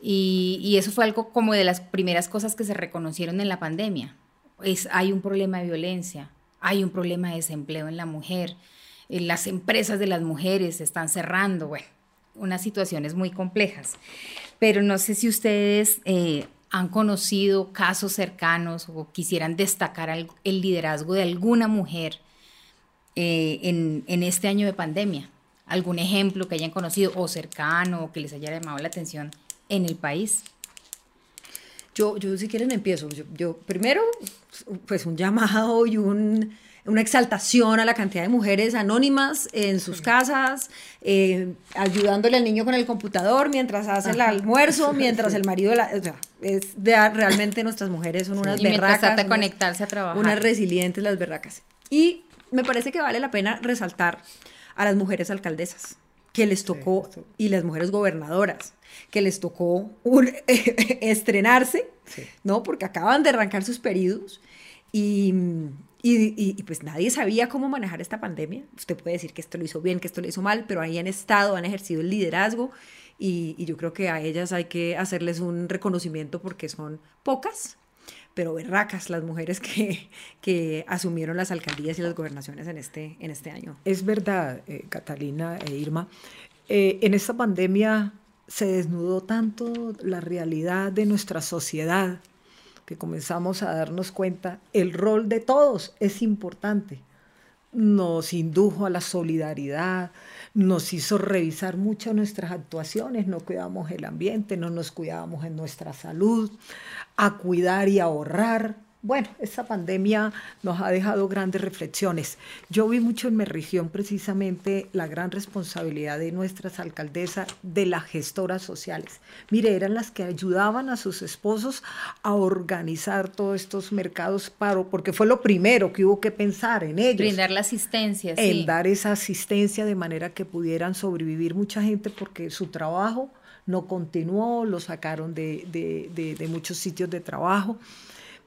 Y, eso fue algo como de las primeras cosas que se reconocieron en la pandemia. Es, hay un problema de violencia, hay un problema de desempleo en la mujer, eh, las empresas de las mujeres se están cerrando, bueno, unas situaciones muy complejas. Pero no sé si ustedes eh, han conocido casos cercanos o quisieran destacar el, liderazgo de alguna mujer eh, en, en este año de pandemia. Algún ejemplo que hayan conocido o cercano o que les haya llamado la atención en el país? Yo, yo si quieren empiezo. Yo, primero, pues un llamado y un, una exaltación a la cantidad de mujeres anónimas en sus casas, eh, ayudándole al niño con el computador mientras hace el almuerzo, mientras el marido, la, o sea, es de, realmente nuestras mujeres son unas y berracas. Conectarse a trabajar. Unas resilientes las berracas. Y me parece que vale la pena resaltar a las mujeres alcaldesas que les tocó, y las mujeres gobernadoras, que les tocó estrenarse, ¿no? Porque acaban de arrancar sus periodos y, y, pues nadie sabía cómo manejar esta pandemia. Usted puede decir que esto lo hizo bien, que esto lo hizo mal, pero ahí han estado, han ejercido el liderazgo y, y yo creo que a ellas hay que hacerles un reconocimiento porque son pocas, pero berracas las mujeres que, que asumieron las alcaldías y las gobernaciones en este, en este año. Es verdad, eh, Catalina e Irma, eh, en esta pandemia se desnudó tanto la realidad de nuestra sociedad que comenzamos a darnos cuenta, el rol de todos es importante. Nos indujo a la solidaridad, nos hizo revisar mucho nuestras actuaciones, no cuidamos el ambiente, no nos cuidábamos en nuestra salud, a cuidar y ahorrar. Bueno, esta pandemia nos ha dejado grandes reflexiones. Yo vi mucho en mi región precisamente la gran responsabilidad de nuestras alcaldesas, de las gestoras sociales. Mire, eran las que ayudaban a sus esposos a organizar todos estos mercados paro, porque fue lo primero que hubo que pensar en ellos. Brindar la asistencia. En dar esa asistencia de manera que pudieran sobrevivir mucha gente porque su trabajo no continuó, lo sacaron de, de, muchos sitios de trabajo,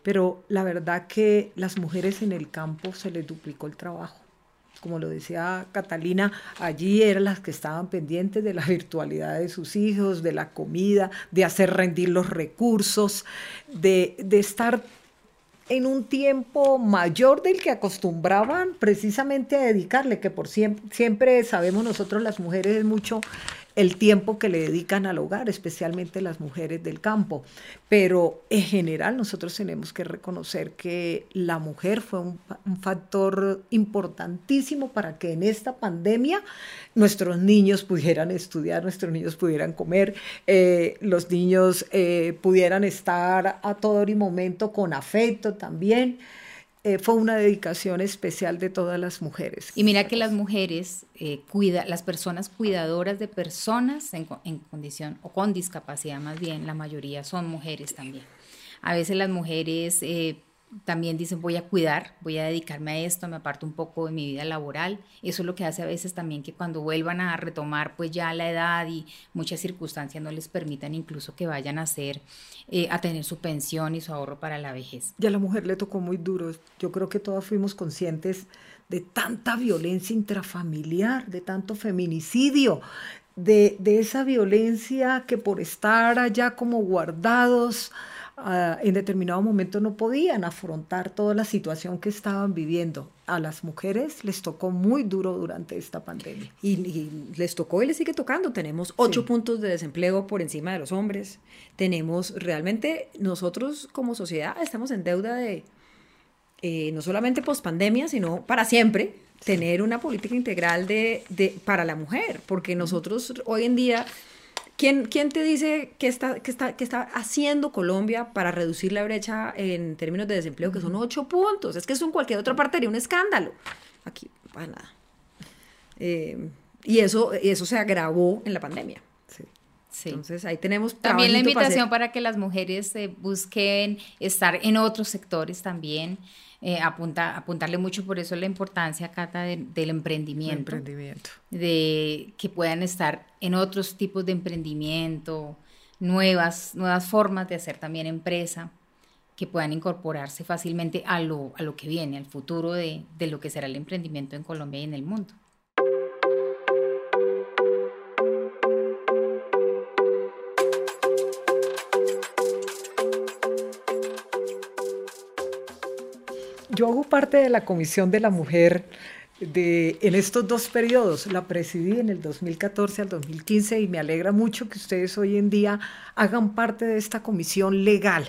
pero la verdad que las mujeres en el campo se les duplicó el trabajo. como lo decía Catalina, allí eran las que estaban pendientes de la virtualidad de sus hijos, de la comida, de hacer rendir los recursos, de, de estar en un tiempo mayor del que acostumbraban precisamente a dedicarle, que por siempre, siempre sabemos nosotros las mujeres mucho el tiempo que le dedican al hogar, especialmente las mujeres del campo. Pero en general nosotros tenemos que reconocer que la mujer fue un, factor importantísimo para que en esta pandemia nuestros niños pudieran estudiar, nuestros niños pudieran comer, eh, los niños eh, pudieran estar a todo momento con afecto también. Eh, fue una dedicación especial de todas las mujeres. Y mira que las mujeres, eh, cuida, las personas cuidadoras de personas en, condición o con discapacidad más bien, la mayoría son mujeres también. A veces las mujeres eh, también dicen voy a cuidar, voy a dedicarme a esto, me aparto un poco de mi vida laboral. Eso es lo que hace a veces también que cuando vuelvan a retomar pues ya la edad y muchas circunstancias no les permitan incluso que vayan a hacer, eh, a tener su pensión y su ahorro para la vejez. Y a la mujer le tocó muy duro. Yo creo que todas fuimos conscientes de tanta violencia intrafamiliar, de tanto feminicidio, de, de esa violencia que por estar allá como guardados, en determinado momento no podían afrontar toda la situación que estaban viviendo. A las mujeres les tocó muy duro durante esta pandemia. Y, les tocó y les sigue tocando. Tenemos ocho puntos de desempleo por encima de los hombres. Tenemos realmente, nosotros como sociedad estamos en deuda de, eh, no solamente post pandemia, sino para siempre, tener una política integral de, de, para la mujer, porque nosotros hoy en día ¿Quién, ¿Quién, te dice qué está, qué, está, qué está haciendo Colombia para reducir la brecha en términos de desempleo, que son ocho puntos? Es que eso en cualquier otra parte sería un escándalo. Aquí, para nada. Eh, y eso, eso se agravó en la pandemia. Sí. Entonces ahí tenemos también la invitación para, que las mujeres eh, busquen estar en otros sectores también. Eh, apunta, apuntarle mucho por eso la importancia, Cata, del emprendimiento. emprendimiento. De que puedan estar en otros tipos de emprendimiento, nuevas, nuevas formas de hacer también empresa, que puedan incorporarse fácilmente a lo, a lo que viene, al futuro de, de lo que será el emprendimiento en Colombia y en el mundo. Yo hago parte de la Comisión de la Mujer de, en estos dos periodos. La presidí en el 2014 al 2015 y me alegra mucho que ustedes hoy en día hagan parte de esta comisión legal,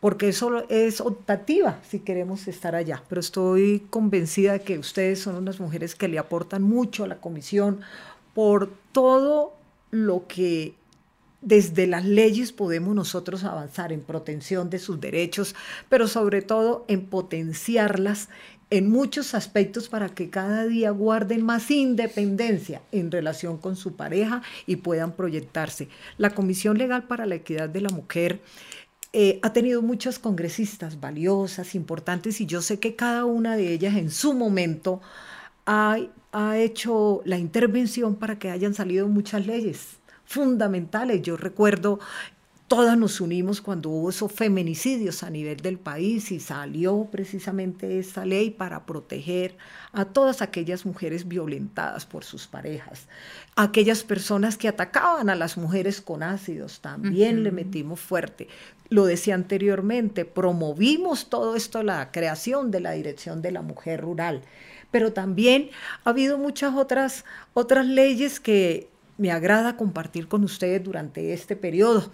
porque eso es optativa si queremos estar allá. Pero estoy convencida de que ustedes son unas mujeres que le aportan mucho a la comisión por todo lo que desde las leyes podemos nosotros avanzar en protección de sus derechos, pero sobre todo en potenciarlas en muchos aspectos para que cada día guarden más independencia en relación con su pareja y puedan proyectarse. La Comisión Legal para la Equidad de la Mujer eh, ha tenido muchas congresistas valiosas, importantes, y yo sé que cada una de ellas en su momento ha, ha hecho la intervención para que hayan salido muchas leyes fundamentales. Yo recuerdo todas nos unimos cuando hubo esos feminicidios a nivel del país y salió precisamente esta ley para proteger a todas aquellas mujeres violentadas por sus parejas. Aquellas personas que atacaban a las mujeres con ácidos, también le metimos fuerte. Lo decía anteriormente, promovimos todo esto, la creación de la Dirección de la Mujer Rural, pero también ha habido muchas otras, otras leyes que me agrada compartir con ustedes durante este periodo.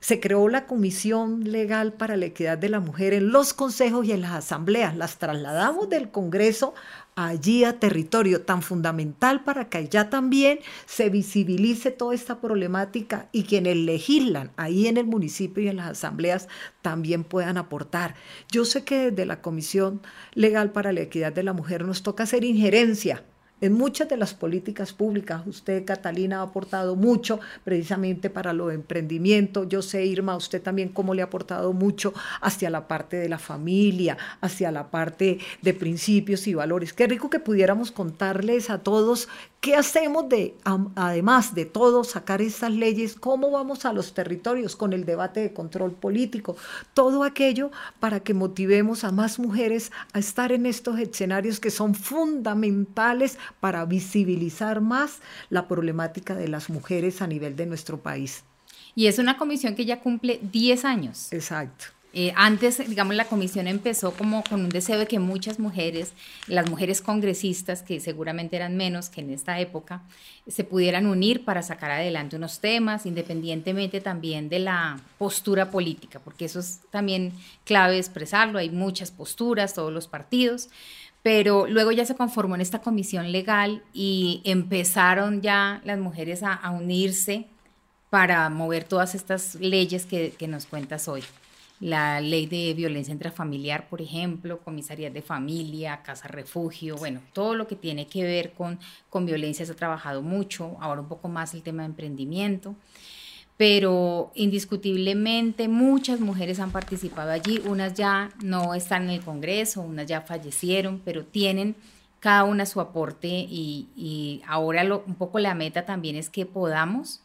Se creó la Comisión Legal para la Equidad de la Mujer en los consejos y en las asambleas. Las trasladamos del Congreso allí a territorio tan fundamental para que allá también se visibilice toda esta problemática y quienes legislan ahí en el municipio y en las asambleas también puedan aportar. Yo sé que desde la Comisión Legal para la Equidad de la Mujer nos toca hacer injerencia en muchas de las políticas públicas. Usted, Catalina, ha aportado mucho precisamente para lo de emprendimiento. Yo sé, Irma, usted también cómo le ha aportado mucho hacia la parte de la familia, hacia la parte de principios y valores. Qué rico que pudiéramos contarles a todos ¿Qué hacemos de, además de todo, sacar estas leyes? ¿Cómo vamos a los territorios con el debate de control político? Todo aquello para que motivemos a más mujeres a estar en estos escenarios que son fundamentales para visibilizar más la problemática de las mujeres a nivel de nuestro país. Y es una comisión que ya cumple 10 años. Exacto. Eh, antes, digamos, la comisión empezó como con un deseo de que muchas mujeres, las mujeres congresistas, que seguramente eran menos que en esta época, se pudieran unir para sacar adelante unos temas, independientemente también de la postura política, porque eso es también clave expresarlo, hay muchas posturas, todos los partidos, pero luego ya se conformó en esta comisión legal y empezaron ya las mujeres a, unirse para mover todas estas leyes que, que nos cuentas hoy la ley de violencia intrafamiliar, por ejemplo, comisarías de familia, casa refugio, bueno, todo lo que tiene que ver con, con violencia se ha trabajado mucho, ahora un poco más el tema de emprendimiento, pero indiscutiblemente muchas mujeres han participado allí, unas ya no están en el Congreso, unas ya fallecieron, pero tienen cada una su aporte y, y ahora lo, un poco la meta también es que podamos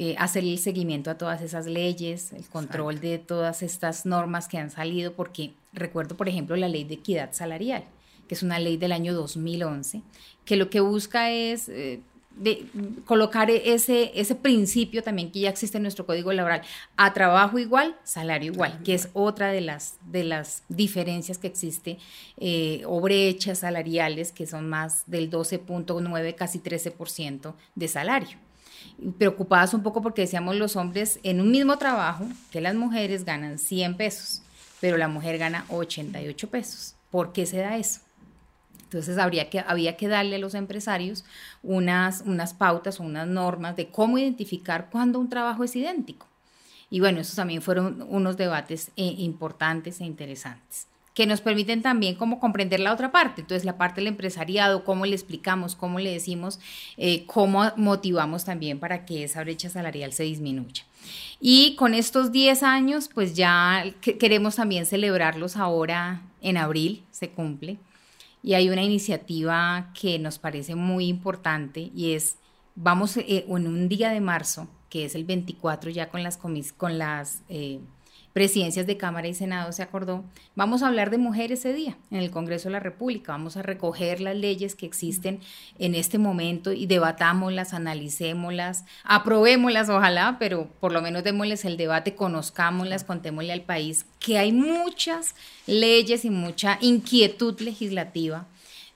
eh, hacer el seguimiento a todas esas leyes, el control de todas estas normas que han salido, porque recuerdo, por ejemplo, la ley de equidad salarial, que es una ley del año 2011, que lo que busca es... Eh, de colocar ese, ese principio también que ya existe en nuestro código laboral, a trabajo igual, salario igual, que es otra de las, de las diferencias que existe, eh, o brechas salariales que son más del 12.9, casi 13% de salario preocupadas un poco porque decíamos los hombres en un mismo trabajo que las mujeres ganan 100 pesos, pero la mujer gana 88 pesos. ¿Por qué se da eso? Entonces habría que, había que darle a los empresarios unas, unas pautas o unas normas de cómo identificar cuando un trabajo es idéntico. Y bueno, esos también fueron unos debates eh, importantes e interesantes que nos permiten también como comprender la otra parte. Entonces, la parte del empresariado, cómo le explicamos, cómo le decimos, eh, cómo motivamos también para que esa brecha salarial se disminuya. Y con estos 10 años, pues ya queremos también celebrarlos ahora en abril, se cumple. Y hay una iniciativa que nos parece muy importante y es, vamos eh, en un día de marzo, que es el 24 ya con las, con las eh, presidencias de Cámara y Senado se acordó, vamos a hablar de mujeres ese día en el Congreso de la República, vamos a recoger las leyes que existen en este momento y debatámoslas, analicémoslas, aprobémoslas ojalá, pero por lo menos démosles el debate, conozcámoslas, contémosle al país que hay muchas leyes y mucha inquietud legislativa.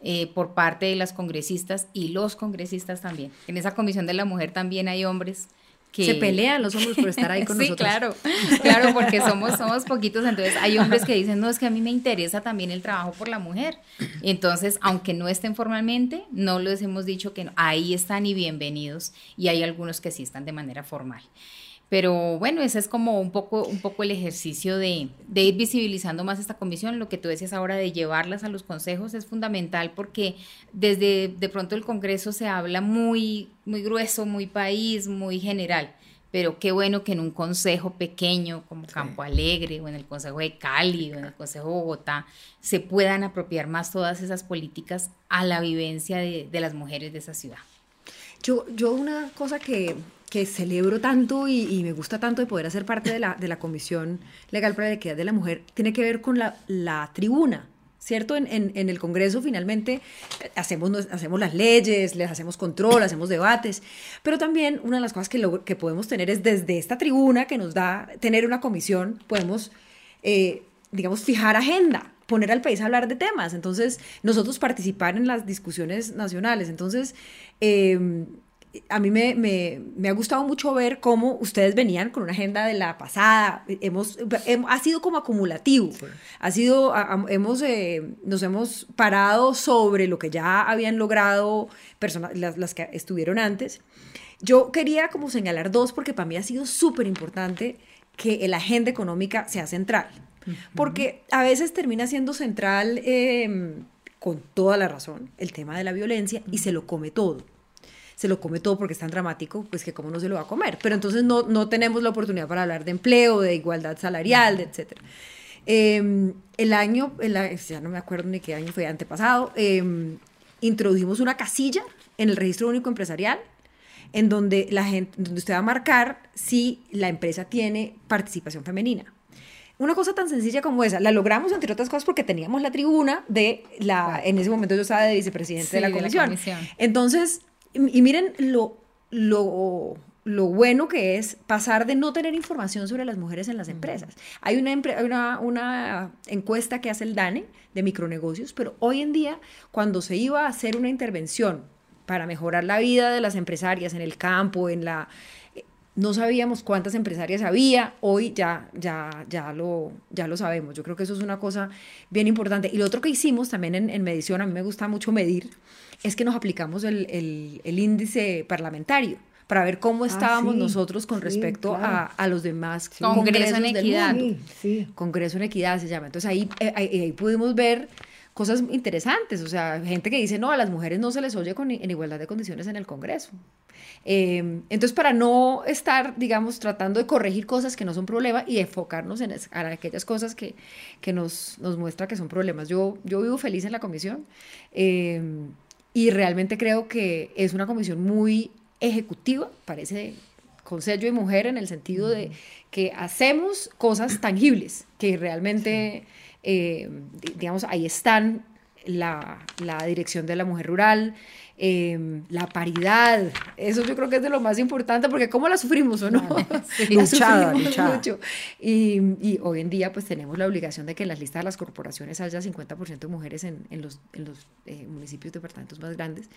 Eh, por parte de las congresistas y los congresistas también. En esa comisión de la mujer también hay hombres se pelean los hombres por estar ahí con sí, nosotros. claro, claro, porque somos, somos poquitos, entonces hay hombres que dicen, no, es que a mí me interesa también el trabajo por la mujer. Entonces, aunque no estén formalmente, no les hemos dicho que no, ahí están y bienvenidos, y hay algunos que sí están de manera formal. Pero bueno, ese es como un poco, un poco el ejercicio de, de, ir visibilizando más esta comisión. Lo que tú decías ahora de llevarlas a los consejos es fundamental porque desde de pronto el Congreso se habla muy, muy grueso, muy país, muy general. Pero qué bueno que en un consejo pequeño como Campo Alegre o en el Consejo de Cali o en el Consejo de Bogotá se puedan apropiar más todas esas políticas a la vivencia de, de las mujeres de esa ciudad. Yo, yo una cosa que, que celebro tanto y, me gusta tanto de poder hacer parte de la, de la Comisión Legal para la Equidad de la Mujer tiene que ver con la, la tribuna. ¿Cierto? En, en, el Congreso finalmente eh, hacemos, hacemos las leyes, les hacemos control, hacemos debates, pero también una de las cosas que, que podemos tener es desde esta tribuna que nos da tener una comisión, podemos, eh, digamos, fijar agenda, poner al país a hablar de temas. Entonces, nosotros participar en las discusiones nacionales. Entonces, eh, a mí me, me, me, ha gustado mucho ver cómo ustedes venían con una agenda de la pasada. Hemos, ha sido como acumulativo. Ha sido, hemos, eh, nos hemos parado sobre lo que ya habían logrado personas, las, las, que estuvieron antes. Yo quería como señalar dos porque para mí ha sido súper importante que la agenda económica sea central. Porque a veces termina siendo central, eh, con toda la razón, el tema de la violencia y se lo come todo se lo come todo porque es tan dramático, pues que cómo no se lo va a comer. Pero entonces no, no tenemos la oportunidad para hablar de empleo, de igualdad salarial, de etcétera. Em, el año, ya no me acuerdo ni qué año fue, antepasado, eh, introdujimos una casilla en el registro único empresarial en donde la gente, donde usted va a marcar si la empresa tiene participación femenina. Una cosa tan sencilla como esa, la logramos entre otras cosas porque teníamos la tribuna de la, en ese momento yo estaba de vicepresidente Sí, de, la de la comisión. comisión. Entonces, y, miren lo, lo, lo bueno que es pasar de no tener información sobre las mujeres en las empresas. Hay una encuesta que hace el DANE de micronegocios, pero hoy en día, cuando se iba a hacer una intervención para mejorar la vida de las empresarias en el campo, en la no sabíamos cuántas empresarias había, hoy ya, ya, ya, lo, ya lo sabemos. Yo creo que eso es una cosa bien importante. Y lo otro que hicimos también en, en medición, a mí me gusta mucho medir, es que nos aplicamos el, el- el índice parlamentario para ver cómo estábamos sí, nosotros con sí, respecto claro. a, a los demás Congreso congresos en del Equidad. mundo. Sí, sí. Congreso en Equidad se llama. Entonces ahí, eh, ahí, ahí pudimos ver cosas interesantes, o sea, gente que dice, no, a las mujeres no se les oye con, en igualdad de condiciones en el Congreso. Eh, entonces, para no estar, digamos, tratando de corregir cosas que no son problema y enfocarnos en es- en aquellas cosas que, que nos, nos muestra que son problemas. Yo, yo vivo feliz en la comisión eh, y realmente creo que es una comisión muy ejecutiva, parece con sello de mujer en el sentido de que hacemos cosas tangibles, que realmente, eh, di- digamos, ahí están la, la dirección de la mujer rural, eh, la paridad, eso yo creo que es de lo más importante, porque ¿cómo la sufrimos o no? Sí. La Luchada, sufrimos luchada. mucho. Y, y hoy en día pues tenemos la obligación de que en las listas de las corporaciones haya 50% de mujeres en, en los, en los eh, municipios, departamentos más grandes.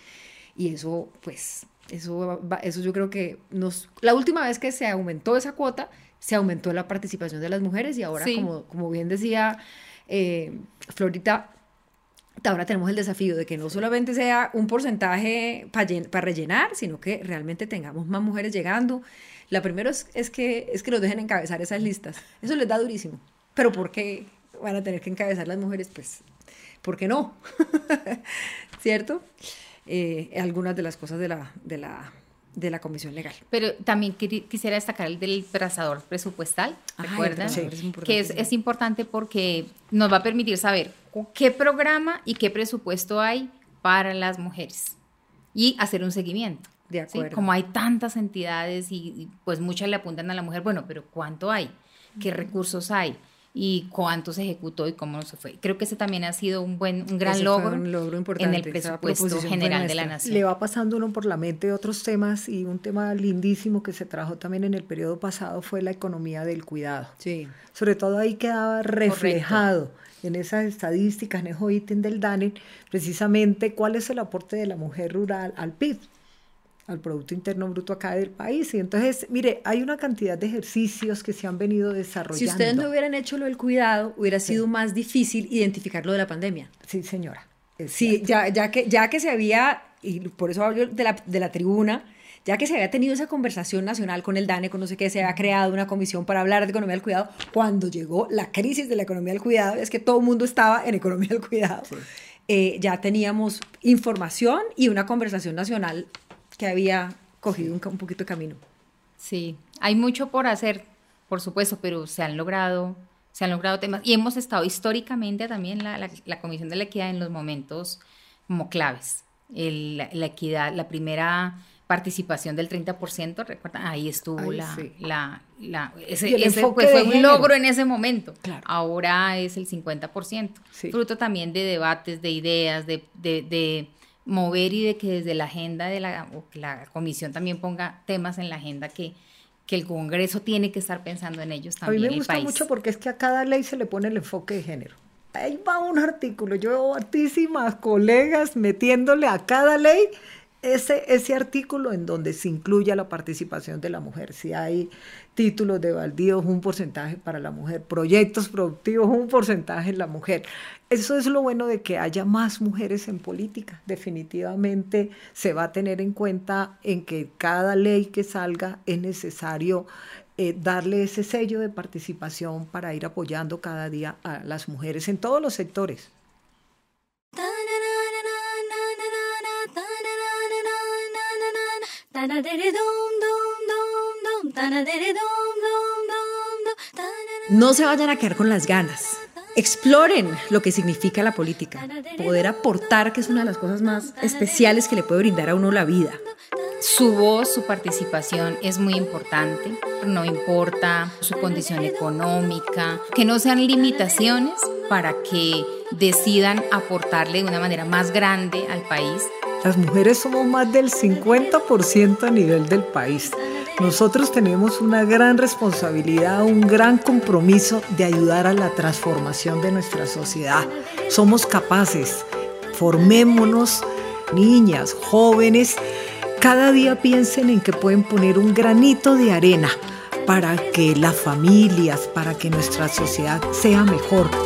Y eso, pues, eso, eso yo creo que nos... La última vez que se aumentó esa cuota, se aumentó la participación de las mujeres y ahora, Sí. como, como bien decía eh, Florita, ahora tenemos el desafío de que no solamente sea un porcentaje para rellenar, sino que realmente tengamos más mujeres llegando. La primera es, es que, es que nos dejen encabezar esas listas. Eso les da durísimo. Pero ¿por qué van a tener que encabezar las mujeres? Pues, ¿por qué no? ¿Cierto? Eh, algunas de las cosas de la, de la, de la comisión legal. Pero también quisiera destacar el del trazador presupuestal, Ay, el ¿recuerdan? es que es, es importante porque nos va a permitir saber qué programa y qué presupuesto hay para las mujeres y hacer un seguimiento. De ¿sí? acuerdo. Como hay tantas entidades y, y, pues muchas le apuntan a la mujer, bueno, pero ¿cuánto hay? ¿Qué recursos hay? ¿Y cuánto se ejecutó y cómo se fue? Creo que ese también ha sido un buen, un gran Ese logro, un logro importante, en el presupuesto general de la nación. Le va pasando uno por la mente otros temas y un tema lindísimo que se trajo también en el periodo pasado fue la economía del cuidado. Sí. Sobre todo ahí quedaba reflejado en esas estadísticas, en esos ítems del DANE, precisamente cuál es el aporte de la mujer rural al PIB, al Producto Interno Bruto acá del país. Y entonces, mire, hay una cantidad de ejercicios que se han venido desarrollando. Si ustedes no hubieran hecho lo del cuidado, hubiera sido más difícil identificar lo de la pandemia. Sí, señora. Sí, ya, ya, que, ya que se había, y por eso hablo de la, de la tribuna, ya que se había tenido esa conversación nacional con el DANE, con no sé qué, se había creado una comisión para hablar de economía del cuidado, cuando llegó la crisis de la economía del cuidado, es que todo el mundo estaba en economía del cuidado, eh, ya teníamos información y una conversación nacional que había cogido un, un poquito de camino. Sí, hay mucho por hacer, por supuesto, pero se han logrado, se han logrado temas y hemos estado históricamente también la, la, la Comisión de la Equidad en los momentos como claves. El- la, la equidad, la primera participación del 30%, recuerdan, ahí estuvo Ay, la, sí. la, la- ese, ese, pues, fue un logro en ese momento. Claro. Ahora es el 50%, Sí. fruto también de debates, de ideas, de, de, de mover y de que desde la agenda de la, o que la comisión también ponga temas en la agenda que, que el Congreso tiene que estar pensando en ellos A mí también. me el gusta país. mucho porque es que a cada ley se le pone el enfoque de género. Ahí va un artículo, yo veo colegas metiéndole a cada ley ese, ese artículo en donde se incluya la participación de la mujer. Si hay títulos de baldíos, un porcentaje para la mujer, proyectos productivos, un porcentaje en la mujer. Eso es lo bueno de que haya más mujeres en política. Definitivamente se va a tener en cuenta en que cada ley que salga es necesario eh, darle ese sello de participación para ir apoyando cada día a las mujeres en todos los sectores. No se vayan a quedar con las ganas. exploren lo que significa la política, poder aportar, que es una de las cosas más especiales que le puede brindar a uno la vida. Su voz, su participación es muy importante, no importa su condición económica, que no sean limitaciones para que decidan aportarle de una manera más grande al país. Las mujeres somos más del 50% a nivel del país. Nosotros tenemos una gran responsabilidad, un gran compromiso de ayudar a la transformación de nuestra sociedad. Somos capaces, formémonos, niñas, jóvenes, cada día piensen en que pueden poner un granito de arena para que las familias, para que nuestra sociedad sea mejor.